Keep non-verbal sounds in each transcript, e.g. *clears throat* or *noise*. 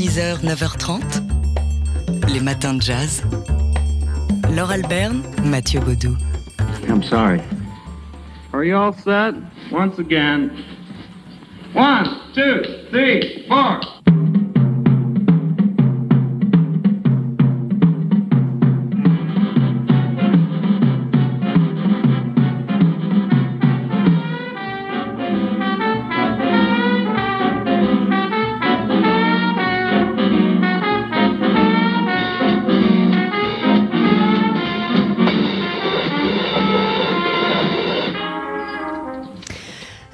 6h, 9h30, les matins de jazz. Laure Alberne, Mathieu Baudou. I'm sorry. Are you all set? Once again. One, two, three, four.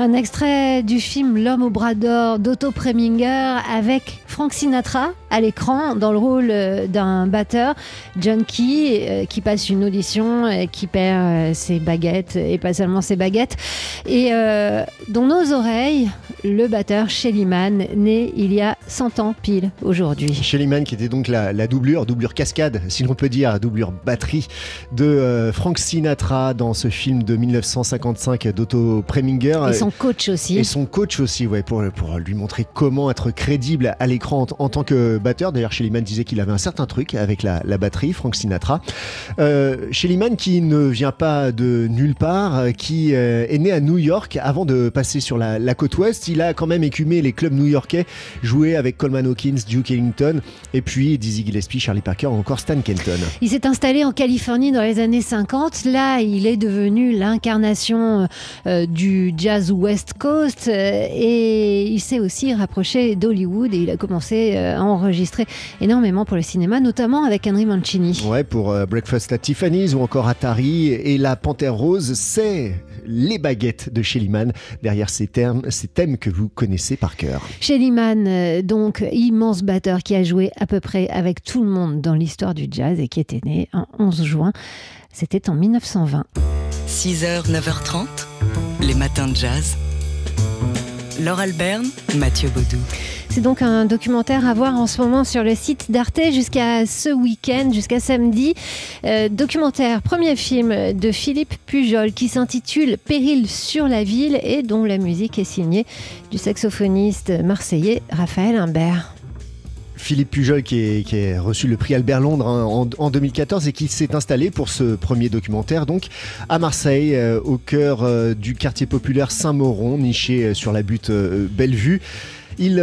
Un extrait du film L'homme au bras d'or d'Otto Preminger avec Frank Sinatra à l'écran dans le rôle euh, d'un batteur, John Key, euh, qui passe une audition, et qui perd euh, ses baguettes et pas seulement ses baguettes. Et euh, dans nos oreilles, le batteur Shelly Mann, né il y a 100 ans pile aujourd'hui. Shelly Mann, qui était donc la, la doublure, doublure cascade, si l'on peut dire, doublure batterie de euh, Frank Sinatra dans ce film de 1955 d'Otto Preminger. Et son coach aussi. Et son coach aussi, ouais, pour, pour lui montrer comment être crédible à l'écran en, en tant que batteur. D'ailleurs, Shelly Mann disait qu'il avait un certain truc avec la, la batterie, Frank Sinatra. Euh, Shelly Mann qui ne vient pas de nulle part, euh, qui euh, est né à New York avant de passer sur la, la côte ouest. Il a quand même écumé les clubs new-yorkais, joué avec Coleman Hawkins, Duke Ellington, et puis Dizzy Gillespie, Charlie Parker ou encore Stan Kenton. Il s'est installé en Californie dans les années 50. Là, il est devenu l'incarnation euh, du jazz West Coast euh, et il s'est aussi rapproché d'Hollywood et il a commencé euh, à enregistrer énormément pour le cinéma, notamment avec Henry Mancini. Ouais, pour euh, Breakfast at Tiffany's ou encore Atari et la Panthère Rose, c'est les baguettes de Shelly Mann derrière ces, termes, ces thèmes que vous connaissez par cœur. Shelly Mann, euh, donc immense batteur qui a joué à peu près avec tout le monde dans l'histoire du jazz et qui était né un 11 juin. C'était en 1920. 6h, 9h30, les matins de jazz. Laure Alberne, Mathieu Baudou. C'est donc un documentaire à voir en ce moment sur le site d'Arte jusqu'à ce week-end, jusqu'à samedi. Euh, documentaire, premier film de Philippe Pujol qui s'intitule Péril sur la ville et dont la musique est signée du saxophoniste marseillais Raphaël Imbert. Philippe Pujol qui, a reçu le prix Albert Londres hein, en, en 2014 et qui s'est installé pour ce premier documentaire donc à Marseille euh, au cœur euh, du quartier populaire Saint-Mauron niché euh, sur la butte Bellevue. Il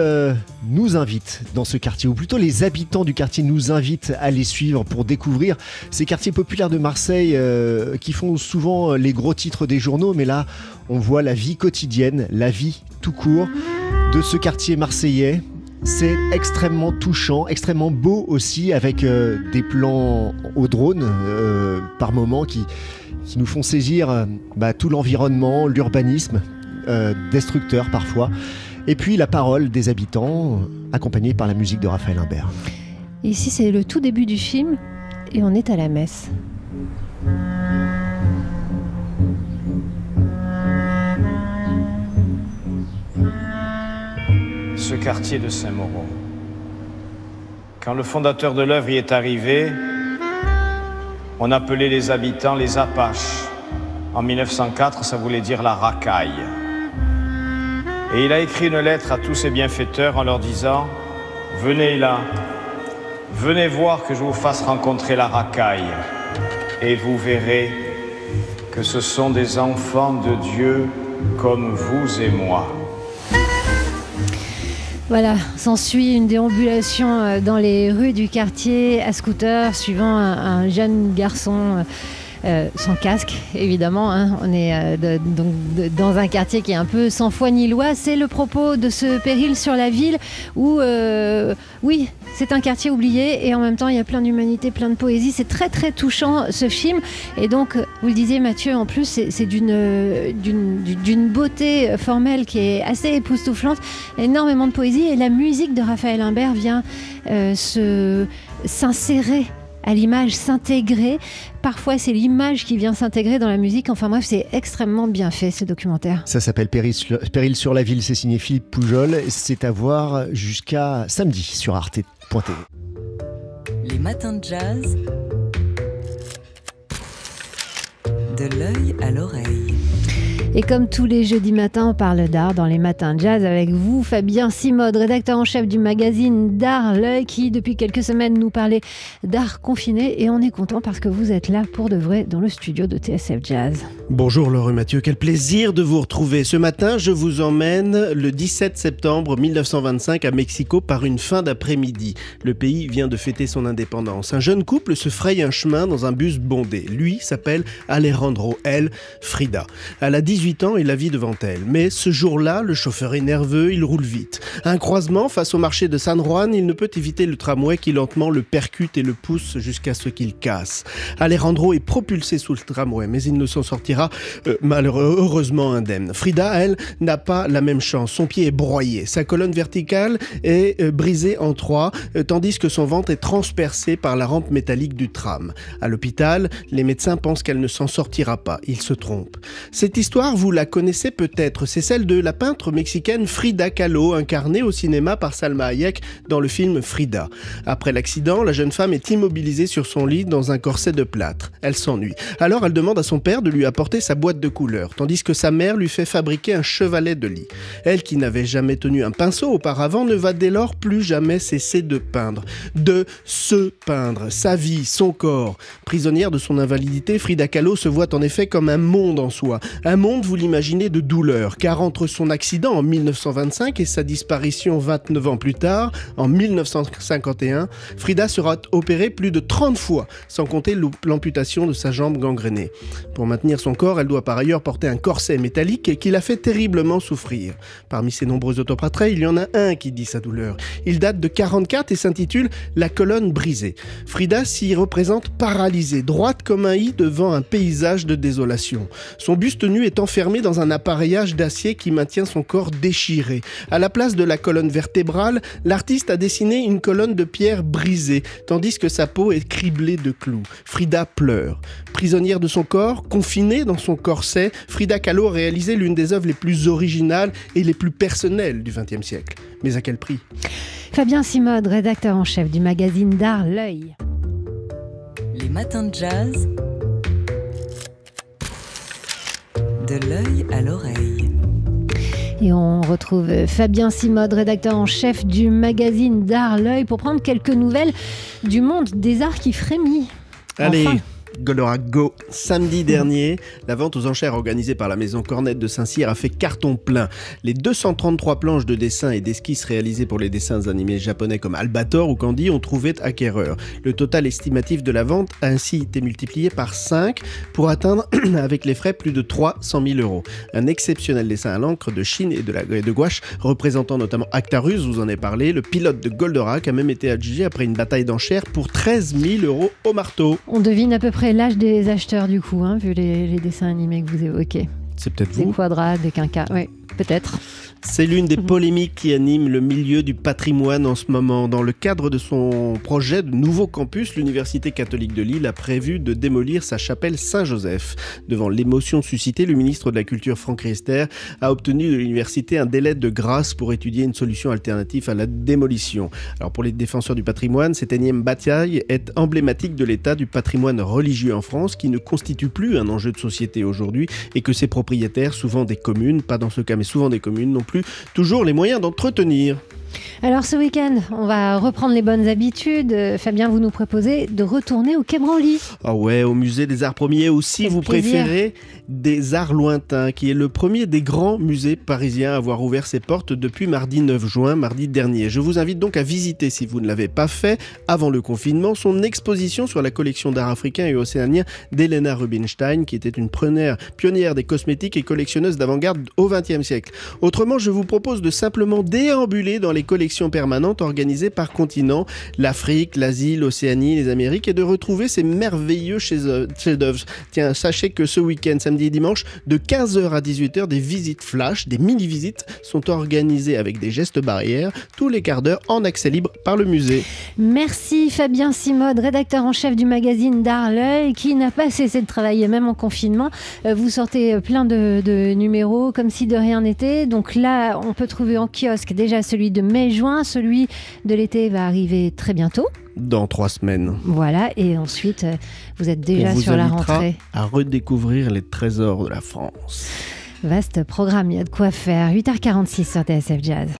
nous invite dans ce quartier, ou plutôt les habitants du quartier nous invitent à les suivre pour découvrir ces quartiers populaires de Marseille qui font souvent les gros titres des journaux, mais là on voit la vie quotidienne, la vie tout court de ce quartier marseillais. C'est extrêmement touchant, extrêmement beau aussi, avec euh, des plans au drone euh, par moments qui, nous font saisir euh, bah, tout l'environnement, l'urbanisme, destructeur parfois. Et puis la parole des habitants, accompagnée par la musique de Raphaël Imbert. Ici, c'est le tout début du film et on est à la messe. Quartier de Saint-Mauron. Quand le fondateur de l'œuvre y est arrivé, on appelait les habitants les Apaches. En 1904, ça voulait dire la racaille. Et il a écrit une lettre à tous ses bienfaiteurs en leur disant Venez là, venez voir que je vous fasse rencontrer la racaille, et vous verrez que ce sont des enfants de Dieu comme vous et moi. Voilà, s'ensuit une déambulation euh, dans les rues du quartier à scooter, suivant un, un jeune garçon euh, sans casque, évidemment. hein. On est euh, dans un quartier qui est un peu sans foi ni loi. C'est le propos de ce péril sur la ville où, euh, oui, c'est un quartier oublié et en même temps, il y a plein d'humanité, plein de poésie. C'est très, très touchant ce film. Et donc, vous le disiez, Mathieu, en plus, c'est d'une beauté formelle qui est assez époustouflante énormément de poésie et la musique de Raphaël Imbert vient s'insérer à l'image, s'intégrer. Parfois, c'est l'image qui vient s'intégrer dans la musique. Enfin bref, c'est extrêmement bien fait ce documentaire. Ça s'appelle Péril sur, Péril sur la ville, c'est signé Philippe Poujol. C'est à voir jusqu'à samedi sur arte.tv. Les matins de jazz. De l'œil à l'oreille. Et comme tous les jeudis matins, on parle d'art dans les matins jazz avec vous, Fabien Simode, rédacteur en chef du magazine D'Art L'œil, qui depuis quelques semaines nous parlait d'art confiné. Et on est content parce que vous êtes là pour de vrai dans le studio de TSF Jazz. Bonjour Laurent Mathieu, quel plaisir de vous retrouver. Ce matin, je vous emmène le 17 septembre 1925 à Mexico par une fin d'après-midi. Le pays vient de fêter son indépendance. Un jeune couple se fraye un chemin dans un bus bondé. Lui s'appelle Alejandro, elle, Frida. Elle a 18 ans et la vie devant elle. Mais ce jour-là, le chauffeur est nerveux, il roule vite. Un croisement, face au marché de San Juan, il ne peut éviter le tramway qui lentement le percute et le pousse jusqu'à ce qu'il casse. Alejandro est propulsé sous le tramway, mais il ne s'en sortira euh, malheureusement indemne. Frida, elle, n'a pas la même chance. Son pied est broyé, sa colonne verticale est euh, brisée en trois, euh, tandis que son ventre est transpercé par la rampe métallique du tram. À l'hôpital, les médecins pensent qu'elle ne s'en sortira pas. Ils se trompent. Cette histoire, vous la connaissez peut-être. C'est celle de la peintre mexicaine Frida Kahlo, incarnée au cinéma par Salma Hayek dans le film Frida. Après l'accident, la jeune femme est immobilisée sur son lit dans un corset de plâtre. Elle s'ennuie. Alors elle demande à son père de lui apporter sa boîte de couleurs, tandis que sa mère lui fait fabriquer un chevalet de lit. Elle, qui n'avait jamais tenu un pinceau auparavant, ne va dès lors plus jamais cesser de peindre. De se peindre. Sa vie, son corps. Prisonnière de son invalidité, Frida Kahlo se voit en effet comme un monde en soi. Un monde, vous l'imaginez, de douleur, car entre son accident en 1925 et sa disparition 29 ans plus tard, en 1951, Frida sera opérée plus de 30 fois, sans compter l'amputation de sa jambe gangrénée. Pour maintenir son corps, elle doit par ailleurs porter un corset métallique qui la fait terriblement souffrir. Parmi ses nombreux autoportraits, il y en a un qui dit sa douleur. Il date de 44 et s'intitule La colonne brisée. Frida s'y représente paralysée, droite comme un i devant un paysage de désolation. Son buste nu est enfermé dans un appareillage d'acier qui maintient son corps déchiré. À la place de la colonne vertébrale, l'artiste a dessiné une colonne de pierre brisée, tandis que sa peau est criblée de clous. Frida pleure. Prisonnière de son corps, confinée dans son corset, Frida Kahlo a réalisé l'une des œuvres les plus originales et les plus personnelles du XXe siècle. Mais à quel prix? Fabien Simode, rédacteur en chef du magazine d'art L'œil. Les matins de jazz. De l'œil à l'oreille. Et on retrouve Fabien Simode, rédacteur en chef du magazine d'art L'œil, pour prendre quelques nouvelles du monde des arts qui frémit. Allez, Goldorak Go. Samedi dernier, la vente aux enchères organisée par la maison Cornette de Saint-Cyr a fait carton plein. Les 233 planches de dessins et d'esquisses réalisées pour les dessins animés japonais comme Albator ou Candy ont trouvé acquéreur. Le total estimatif de la vente a ainsi été multiplié par 5 pour atteindre, *clears throat* avec les frais, plus de 300 000 euros. Un exceptionnel dessin à l'encre de Chine et de, la, de gouache, représentant notamment Actarus, vous en avez parlé. Le pilote de Goldorak a même été adjugé après une bataille d'enchères pour 13 000 euros au marteau. On devine à peu près l'âge des acheteurs du coup, hein, vu les, les, dessins animés que vous évoquez. C'est peut-être vous. Des quadrats, des quinquas, oui, peut-être. C'est l'une des polémiques qui anime le milieu du patrimoine en ce moment. Dans le cadre de son projet de nouveau campus, l'Université catholique de Lille a prévu de démolir sa chapelle Saint-Joseph. Devant l'émotion suscitée, le ministre de la Culture, Franck Riester, a obtenu de l'université un délai de grâce pour étudier une solution alternative à la démolition. Alors pour les défenseurs du patrimoine, cette énième bataille est emblématique de l'état du patrimoine religieux en France qui ne constitue plus un enjeu de société aujourd'hui et que ses propriétaires, souvent des communes, pas dans ce cas mais souvent des communes, non plus toujours les moyens d'entretenir. Alors ce week-end, on va reprendre les bonnes habitudes. Euh, Fabien, vous nous proposez de retourner au Quai Branly. Ah ouais, au musée des Arts Premiers aussi, vous préférez des Arts Lointains, qui est le premier des grands musées parisiens à avoir ouvert ses portes depuis mardi 9 juin, mardi dernier. Je vous invite donc à visiter, si vous ne l'avez pas fait, avant le confinement, son exposition sur la collection d'art africain et océanien d'Elena Rubinstein, qui était une pionnière, pionnière des cosmétiques et collectionneuse d'avant-garde au XXe siècle. Autrement, je vous propose de simplement déambuler dans les collections permanentes organisées par continent, l'Afrique, l'Asie, l'Océanie, les Amériques, et de retrouver ces merveilleux chefs-d'œuvre. Tiens, sachez que ce week-end, samedi et dimanche, de 15h à 18h, des visites flash, des mini-visites sont organisées avec des gestes barrières, tous les quarts d'heure en accès libre par le musée. Merci Fabien Simode, rédacteur en chef du magazine D'Art qui n'a pas cessé de travailler même en confinement. Euh, vous sortez plein de, de numéros comme si de rien n'était. Donc là, on peut trouver en kiosque déjà celui de mai-juin, celui de l'été va arriver très bientôt. Dans trois semaines. Voilà, et ensuite, euh, vous êtes déjà On vous sur la rentrée. à redécouvrir les trésors de la France. Vaste programme, il y a de quoi faire. 8h46 sur TSF Jazz.